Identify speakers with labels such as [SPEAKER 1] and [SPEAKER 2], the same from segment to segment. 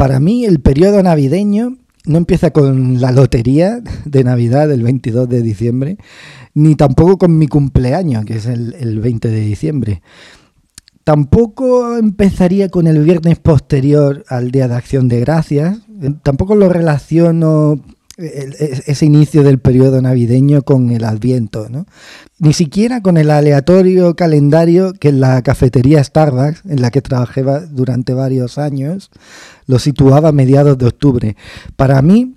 [SPEAKER 1] Para mí el periodo navideño no empieza con la lotería de Navidad del 22 de diciembre, ni tampoco con mi cumpleaños, que es el, el 20 de diciembre. Tampoco empezaría con el viernes posterior al Día de Acción de Gracias. Tampoco lo relaciono ese inicio del periodo navideño con el Adviento, ¿no? Ni siquiera con el aleatorio calendario que la cafetería Starbucks, en la que trabajé durante varios años, lo situaba a mediados de octubre. Para mí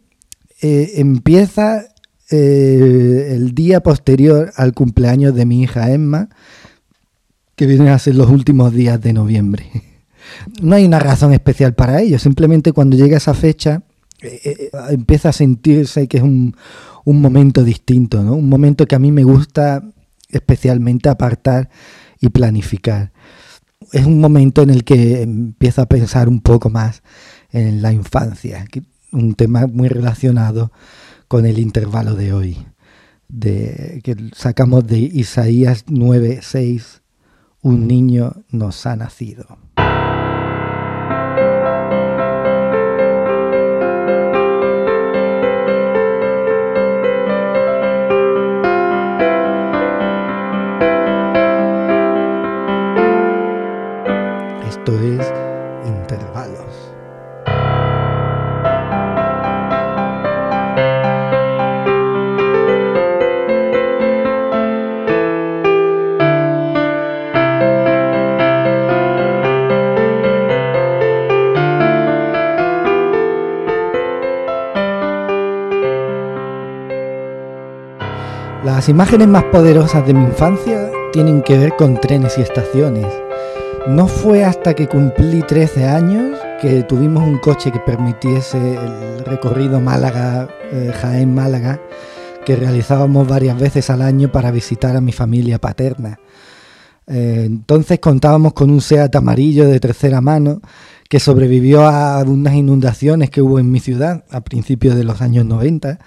[SPEAKER 1] eh, empieza eh, el día posterior al cumpleaños de mi hija Emma, que vienen a ser los últimos días de noviembre. No hay una razón especial para ello, simplemente cuando llega esa fecha eh, eh, empieza a sentirse que es un, un, momento distinto, ¿no? un momento que a mí me gusta especialmente apartar y planificar. Es un momento en el que empiezo a pensar un poco más en la infancia, un tema muy relacionado con el intervalo de hoy, de, que sacamos de Isaías 9:6, un niño nos ha nacido. Las imágenes más poderosas de mi infancia tienen que ver con trenes y estaciones no fue hasta que cumplí 13 años que tuvimos un coche que permitiese el recorrido Málaga-Jaén-Málaga que realizábamos varias veces al año para visitar a mi familia paterna. Eh, entonces contábamos con un SEAT amarillo de tercera mano que sobrevivió a unas inundaciones que hubo en mi ciudad a principios de los años 90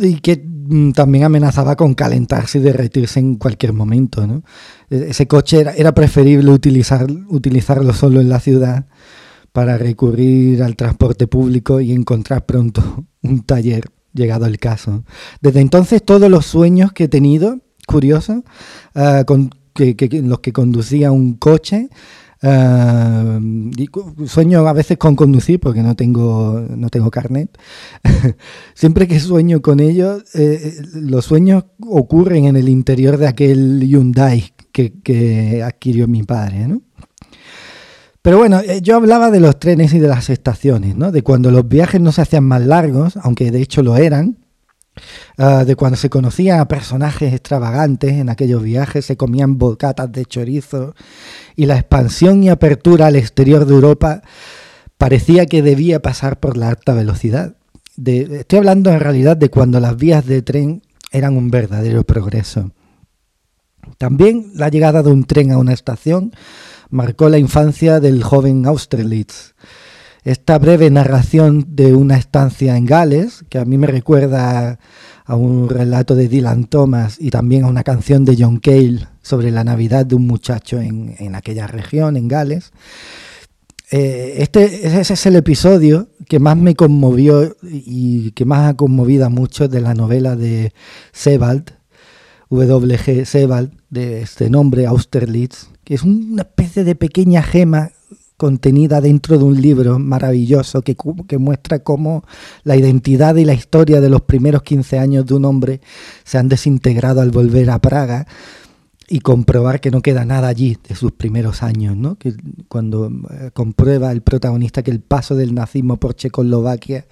[SPEAKER 1] y que mm, también amenazaba con calentarse y derretirse en cualquier momento. ¿no? E-, ese coche era, preferible utilizar, utilizarlo solo en la ciudad para recurrir al transporte público y encontrar pronto un taller, llegado el caso. Desde entonces todos los sueños que he tenido, curioso, uh, con, que, que, los que conducía un coche, Uh, sueño a veces con conducir porque no tengo, no tengo carnet. Siempre que sueño con ellos, eh, los sueños ocurren en el interior de aquel Hyundai que, que adquirió mi padre. ¿no? Pero bueno, eh, yo hablaba de los trenes y de las estaciones, ¿no? de cuando los viajes no se hacían más largos, aunque de hecho lo eran, Uh, de cuando se conocían a personajes extravagantes en aquellos viajes, se comían bocatas de chorizo y la expansión y apertura al exterior de Europa parecía que debía pasar por la alta velocidad. De, estoy hablando en realidad de cuando las vías de tren eran un verdadero progreso. También la llegada de un tren a una estación marcó la infancia del joven Austerlitz esta breve narración de una estancia en Gales, que a mí me recuerda a un relato de Dylan Thomas y también a una canción de John Cale sobre la Navidad de un muchacho en, en aquella región, en Gales. Eh, este, ese es el episodio que más me conmovió y que más ha conmovido a muchos de la novela de Sebald, W.G. Sebald, de este nombre, Austerlitz, que es una especie de pequeña gema contenida dentro de un libro maravilloso que, que, muestra cómo la identidad y la historia de los primeros 15 años de un hombre se han desintegrado al volver a Praga y comprobar que no queda nada allí de sus primeros años, ¿no? que cuando eh, comprueba el protagonista que el paso del nazismo por Checoslovaquia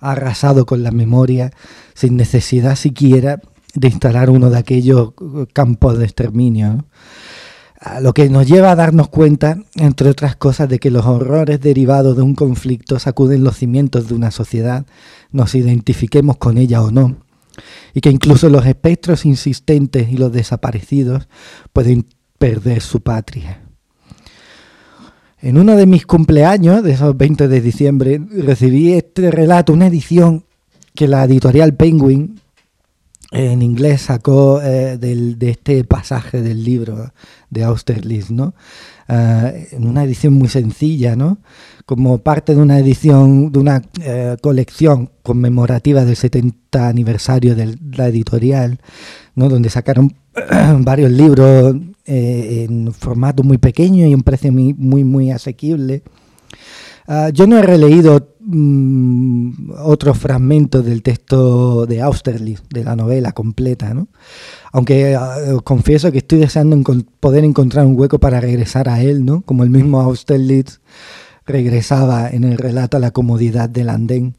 [SPEAKER 1] ha arrasado con la memoria sin necesidad siquiera de instalar uno de aquellos eh, campos de exterminio. Lo que nos lleva a darnos cuenta, entre otras cosas, de que los horrores derivados de un conflicto sacuden los cimientos de una sociedad, nos identifiquemos con ella o no, y que incluso los espectros insistentes y los desaparecidos pueden perder su patria. En uno de mis cumpleaños, de esos 20 de diciembre, recibí este relato, una edición que la editorial Penguin en inglés sacó eh, de este pasaje del libro de Austerlitz, ¿no? Eh, en una edición muy sencilla, ¿no? Como parte de una edición, de una eh, colección conmemorativa del 70 aniversario de la editorial, ¿no? Donde sacaron varios libros en formato muy pequeño y un precio muy, muy, muy asequible. Ah, yo no he releído mm, otros fragmentos del texto de Austerlitz, de la novela completa, ¿no? Aunque ah, confieso que estoy deseando poder encontrar un hueco para regresar a él, ¿no? Como el mismo Austerlitz regresaba en el relato a la comodidad del andén.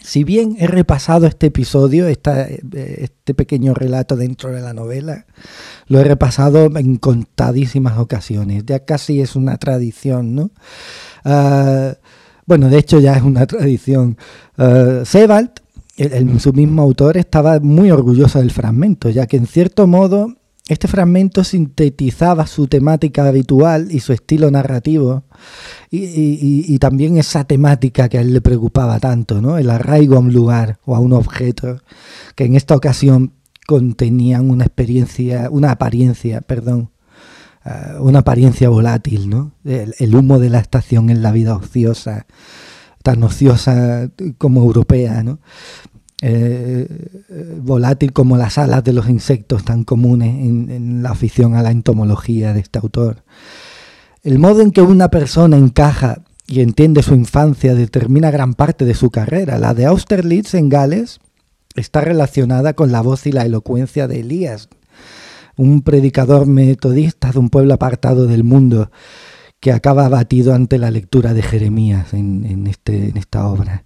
[SPEAKER 1] Si bien he repasado este episodio, este pequeño relato dentro de la novela, lo he repasado en contadísimas ocasiones. Ya casi es una tradición, ¿no? Ah, bueno, de hecho ya es una tradición. Uh, Sebald, su mismo autor, estaba muy orgulloso del fragmento, ya que en cierto modo este fragmento sintetizaba su temática habitual y su estilo narrativo y, también esa temática que a él le preocupaba tanto, ¿no? el arraigo a un lugar o a un objeto, que en esta ocasión contenían una experiencia, una apariencia, perdón, eh, una apariencia volátil, ¿no? El, humo de la estación en la vida ociosa, tan ociosa como europea, ¿no? Eh, volátil como las alas de los insectos tan comunes en, la afición a la entomología de este autor. El modo en que una persona encaja y entiende su infancia determina gran parte de su carrera. La de Austerlitz en Gales está relacionada con la voz y la elocuencia de Elías, un predicador metodista de un pueblo apartado del mundo que acaba abatido ante la lectura de Jeremías en, este, en esta obra.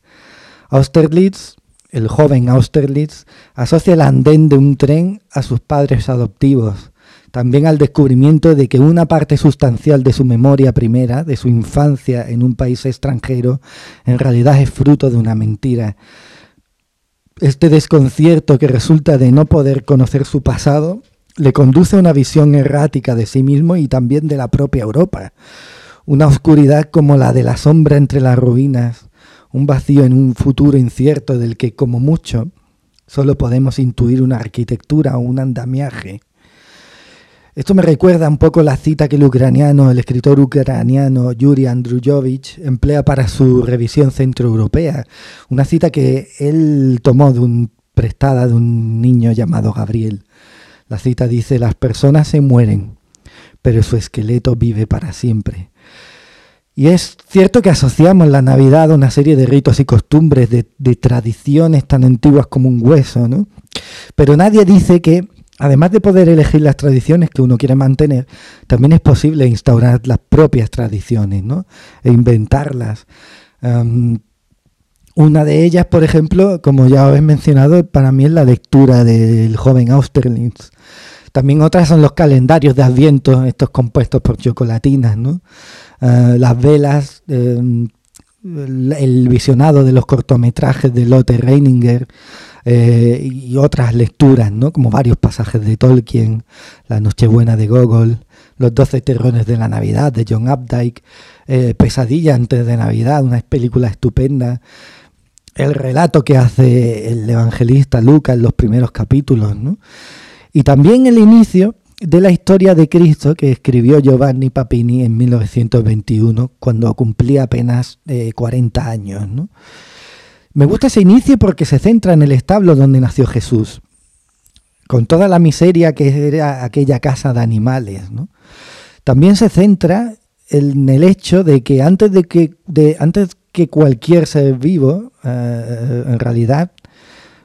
[SPEAKER 1] Austerlitz, el joven Austerlitz, asocia el andén de un tren a sus padres adoptivos, también al descubrimiento de que una parte sustancial de su memoria primera, de su infancia en un país extranjero, en realidad es fruto de una mentira. Este desconcierto que resulta de no poder conocer su pasado le conduce a una visión errática de sí mismo y también de la propia Europa. Una oscuridad como la de la sombra entre las ruinas, un vacío en un futuro incierto del que, como mucho, solo podemos intuir una arquitectura o un andamiaje. Esto me recuerda un poco la cita que el ucraniano, el escritor ucraniano Yuri Andruyovich emplea para su revisión centroeuropea, una cita que él tomó de un, prestada de un niño llamado Gabriel. La cita dice, las personas se mueren, pero su esqueleto vive para siempre. Y es cierto que asociamos la Navidad a una serie de ritos y costumbres, de, tradiciones tan antiguas como un hueso, ¿no? Pero nadie dice que, además de poder elegir las tradiciones que uno quiere mantener, también es posible instaurar las propias tradiciones, ¿no? E inventarlas. Una de ellas, por ejemplo, como ya os he mencionado, para mí es la lectura del joven Austerlitz. También otras son los calendarios de Adviento, estos compuestos por chocolatinas, ¿no? Eh, las velas, em, el visionado de los cortometrajes de Lotte Reininger eh, y otras lecturas, ¿no? Como varios pasajes de Tolkien, La Nochebuena de Gogol, Los Doce Terrones de la Navidad de John Updike, eh, Pesadilla antes de Navidad, una película estupenda el relato que hace el evangelista Lucas en los primeros capítulos, ¿no? Y también el inicio de la historia de Cristo que escribió Giovanni Papini en 1921, cuando cumplía apenas 40 eh, años. ¿no? Me gusta ese inicio porque se centra en el establo donde nació Jesús, con toda la miseria que era aquella casa de animales. ¿no? También se centra en el hecho de que antes de que de, antes que cualquier ser vivo, eh, en realidad,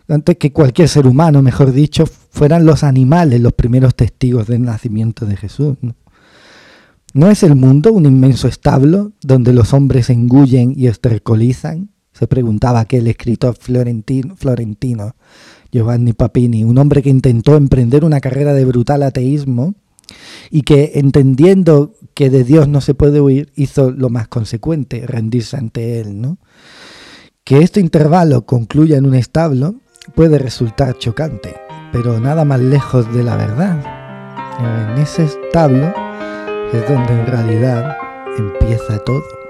[SPEAKER 1] antes que cualquier ser humano, mejor dicho, fueran los animales los primeros testigos del nacimiento de Jesús. ¿No, es el mundo un inmenso establo donde los hombres engullen y estercolizan? Se preguntaba aquel escritor florentino, florentino, Giovanni Papini, un hombre que intentó emprender una carrera de brutal ateísmo y que entendiendo que de Dios no se puede huir, hizo lo más consecuente, rendirse ante Él. ¿no? Que este intervalo concluya en un establo puede resultar chocante, pero nada más lejos de la verdad. En ese establo es donde en realidad empieza todo.